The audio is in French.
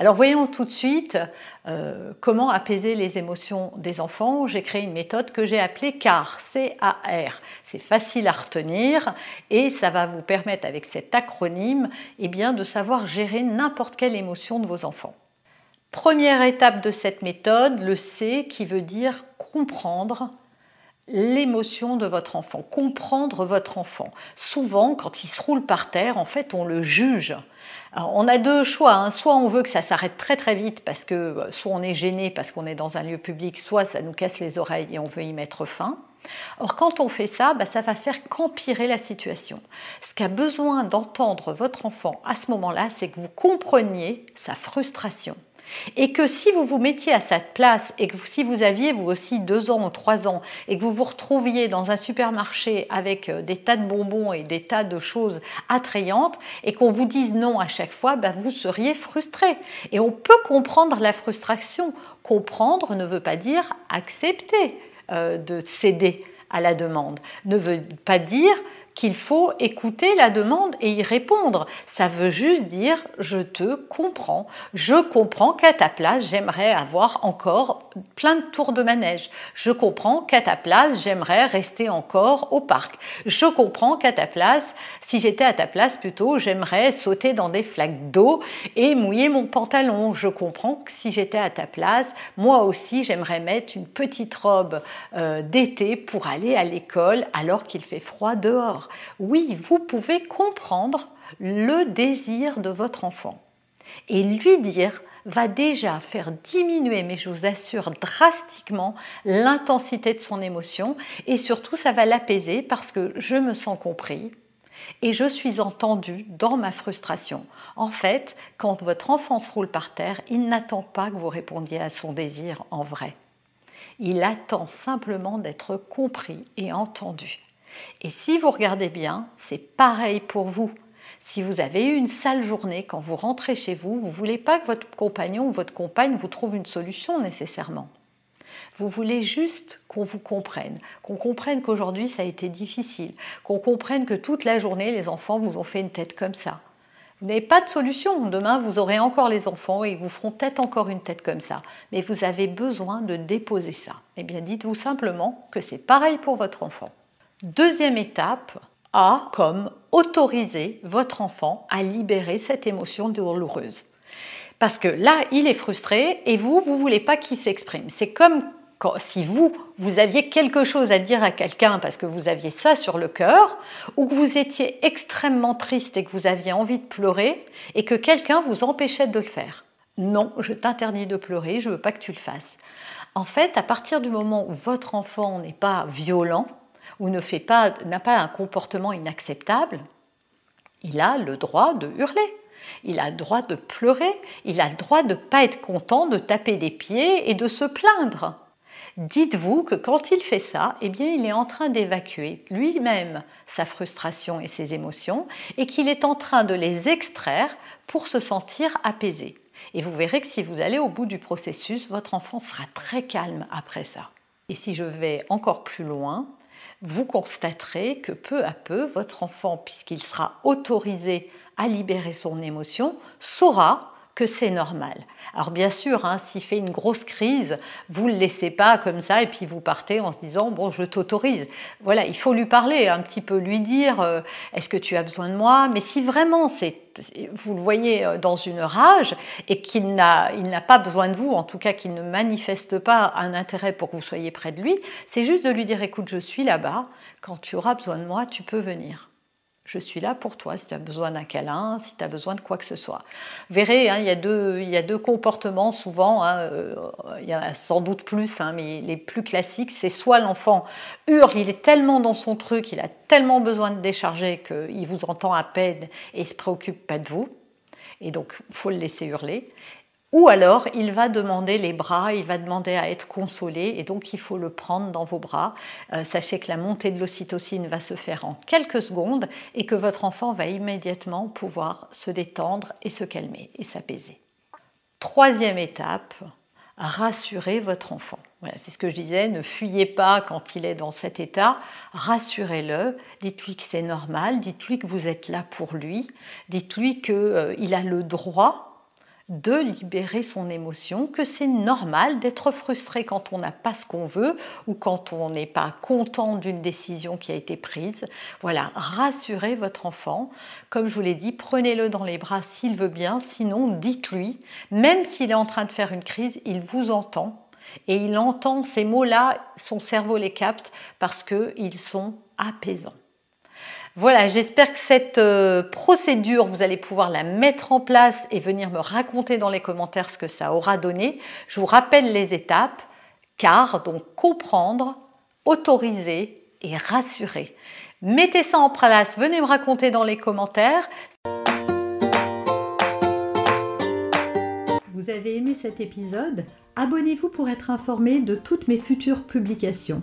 Alors voyons tout de suite euh, comment apaiser les émotions des enfants. J'ai créé une méthode que j'ai appelée CAR, C-A-R. C'est facile à retenir et ça va vous permettre avec cet acronyme eh bien, de savoir gérer n'importe quelle émotion de vos enfants. Première étape de cette méthode, le C qui veut dire comprendre l'émotion de votre enfant, comprendre votre enfant. Souvent, quand il se roule par terre, en fait, on le juge. on a deux choix. Hein. Soit on veut que ça s'arrête très très vite parce que euh, soit on est gêné parce qu'on est dans un lieu public, soit ça nous casse les oreilles et on veut y mettre fin. Or, quand on fait ça, bah, ça va faire qu'empirer la situation. Ce qu'a besoin d'entendre votre enfant à ce moment-là, c'est que vous compreniez sa frustration et que si vous vous mettiez à cette place et que si vous aviez vous aussi deux ans ou trois ans et que vous vous retrouviez dans un supermarché avec euh, des tas de bonbons et des tas de choses attrayantes et qu'on vous dise non à chaque fois, ben vous seriez frustré. Et on peut comprendre la frustration. Comprendre ne veut pas dire accepter euh, de céder à la demande, ne veut pas dire qu'il faut écouter la demande et y répondre. Ça veut juste dire je te comprends. Je comprends qu'à ta place, j'aimerais avoir encore plein de tours de manège. Je comprends qu'à ta place, j'aimerais rester encore au parc. Je comprends qu'à ta place, si j'étais à ta place plutôt, j'aimerais sauter dans des flaques d'eau et mouiller mon pantalon. Je comprends que si j'étais à ta place, moi aussi, j'aimerais mettre une petite robe euh, d'été pour aller à l'école alors qu'il fait froid dehors. Oui, vous pouvez comprendre le désir de votre enfant. Et lui dire va déjà faire diminuer, mais je vous assure drastiquement, l'intensité de son émotion et surtout ça va l'apaiser parce que je me sens compris et je suis entendu dans ma frustration. En fait, quand votre enfant se roule par terre, il n'attend pas que vous répondiez à son désir en vrai. Il attend simplement d'être compris et entendu. Et si vous regardez bien, c'est pareil pour vous. Si vous avez eu une sale journée, quand vous rentrez chez vous, vous ne voulez pas que votre compagnon ou votre compagne vous trouve une solution nécessairement. Vous voulez juste qu'on vous comprenne, qu'on comprenne qu'aujourd'hui ça a été difficile, qu'on comprenne que toute la journée les enfants vous ont fait une tête comme ça. Vous n'avez pas de solution. Demain, vous aurez encore les enfants et ils vous feront peut-être encore une tête comme ça. Mais vous avez besoin de déposer ça. Eh bien, dites-vous simplement que c'est pareil pour votre enfant. Deuxième étape, A comme autoriser votre enfant à libérer cette émotion douloureuse. Parce que là, il est frustré et vous, vous voulez pas qu'il s'exprime. C'est comme si vous, vous aviez quelque chose à dire à quelqu'un parce que vous aviez ça sur le cœur, ou que vous étiez extrêmement triste et que vous aviez envie de pleurer, et que quelqu'un vous empêchait de le faire. Non, je t'interdis de pleurer, je veux pas que tu le fasses. En fait, à partir du moment où votre enfant n'est pas violent, ou pas, n'a pas un comportement inacceptable, il a le droit de hurler. Il a le droit de pleurer, il a le droit de ne pas être content, de taper des pieds et de se plaindre. Dites-vous que quand il fait ça, eh bien, il est en train d'évacuer lui-même sa frustration et ses émotions et qu'il est en train de les extraire pour se sentir apaisé. Et vous verrez que si vous allez au bout du processus, votre enfant sera très calme après ça. Et si je vais encore plus loin, vous constaterez que peu à peu, votre enfant, puisqu'il sera autorisé à libérer son émotion, saura que c'est normal. Alors bien sûr, hein, s'il fait une grosse crise, vous ne le laissez pas comme ça et puis vous partez en se disant bon, je t'autorise. Voilà, il faut lui parler un petit peu, lui dire euh, est-ce que tu as besoin de moi? Mais si vraiment c'est, vous le voyez euh, dans une rage et qu'il n'a, il n'a pas besoin de vous, en tout cas qu'il ne manifeste pas un intérêt pour que vous soyez près de lui, c'est juste de lui dire écoute, je suis là-bas. Quand tu auras besoin de moi, tu peux venir Je suis là pour toi si tu as besoin d'un câlin, si tu as besoin de quoi que ce soit. Vous verrez, hein, il, y a deux, il y a deux comportements souvent, hein, euh, il y en a sans doute plus, hein, mais les plus classiques, c'est soit l'enfant hurle, il est tellement dans son truc, il a tellement besoin de décharger qu'il vous entend à peine et il se préoccupe pas de vous. Et donc, faut le laisser hurler. Ou alors, il va demander les bras, il va demander à être consolé, et donc il faut le prendre dans vos bras. Euh, sachez que la montée de l'ocytocine va se faire en quelques secondes et que votre enfant va immédiatement pouvoir se détendre et se calmer et s'apaiser. Troisième étape, rassurez votre enfant. C'est ce que je disais, ne fuyez pas quand il est dans cet état, rassurez-le, dites-lui que c'est normal, dites-lui que vous êtes là pour lui, dites-lui qu'il euh, a le droit de libérer son émotion, que c'est normal d'être frustré quand on n'a pas ce qu'on veut ou quand on n'est pas content d'une décision qui a été prise. Voilà, rassurez votre enfant. Comme je vous l'ai dit, prenez-le dans les bras s'il veut bien, sinon dites-lui, même s'il est en train de faire une crise, il vous entend et il entend ces mots-là, son cerveau les capte parce qu'ils sont apaisants. Voilà, j'espère que cette euh, procédure, vous allez pouvoir la mettre en place et venir me raconter dans les commentaires ce que ça aura donné. Je vous rappelle les étapes, car donc comprendre, autoriser et rassurer. Mettez ça en place, venez me raconter dans les commentaires. Vous avez aimé cet épisode? Abonnez-vous pour être informé de toutes mes futures publications.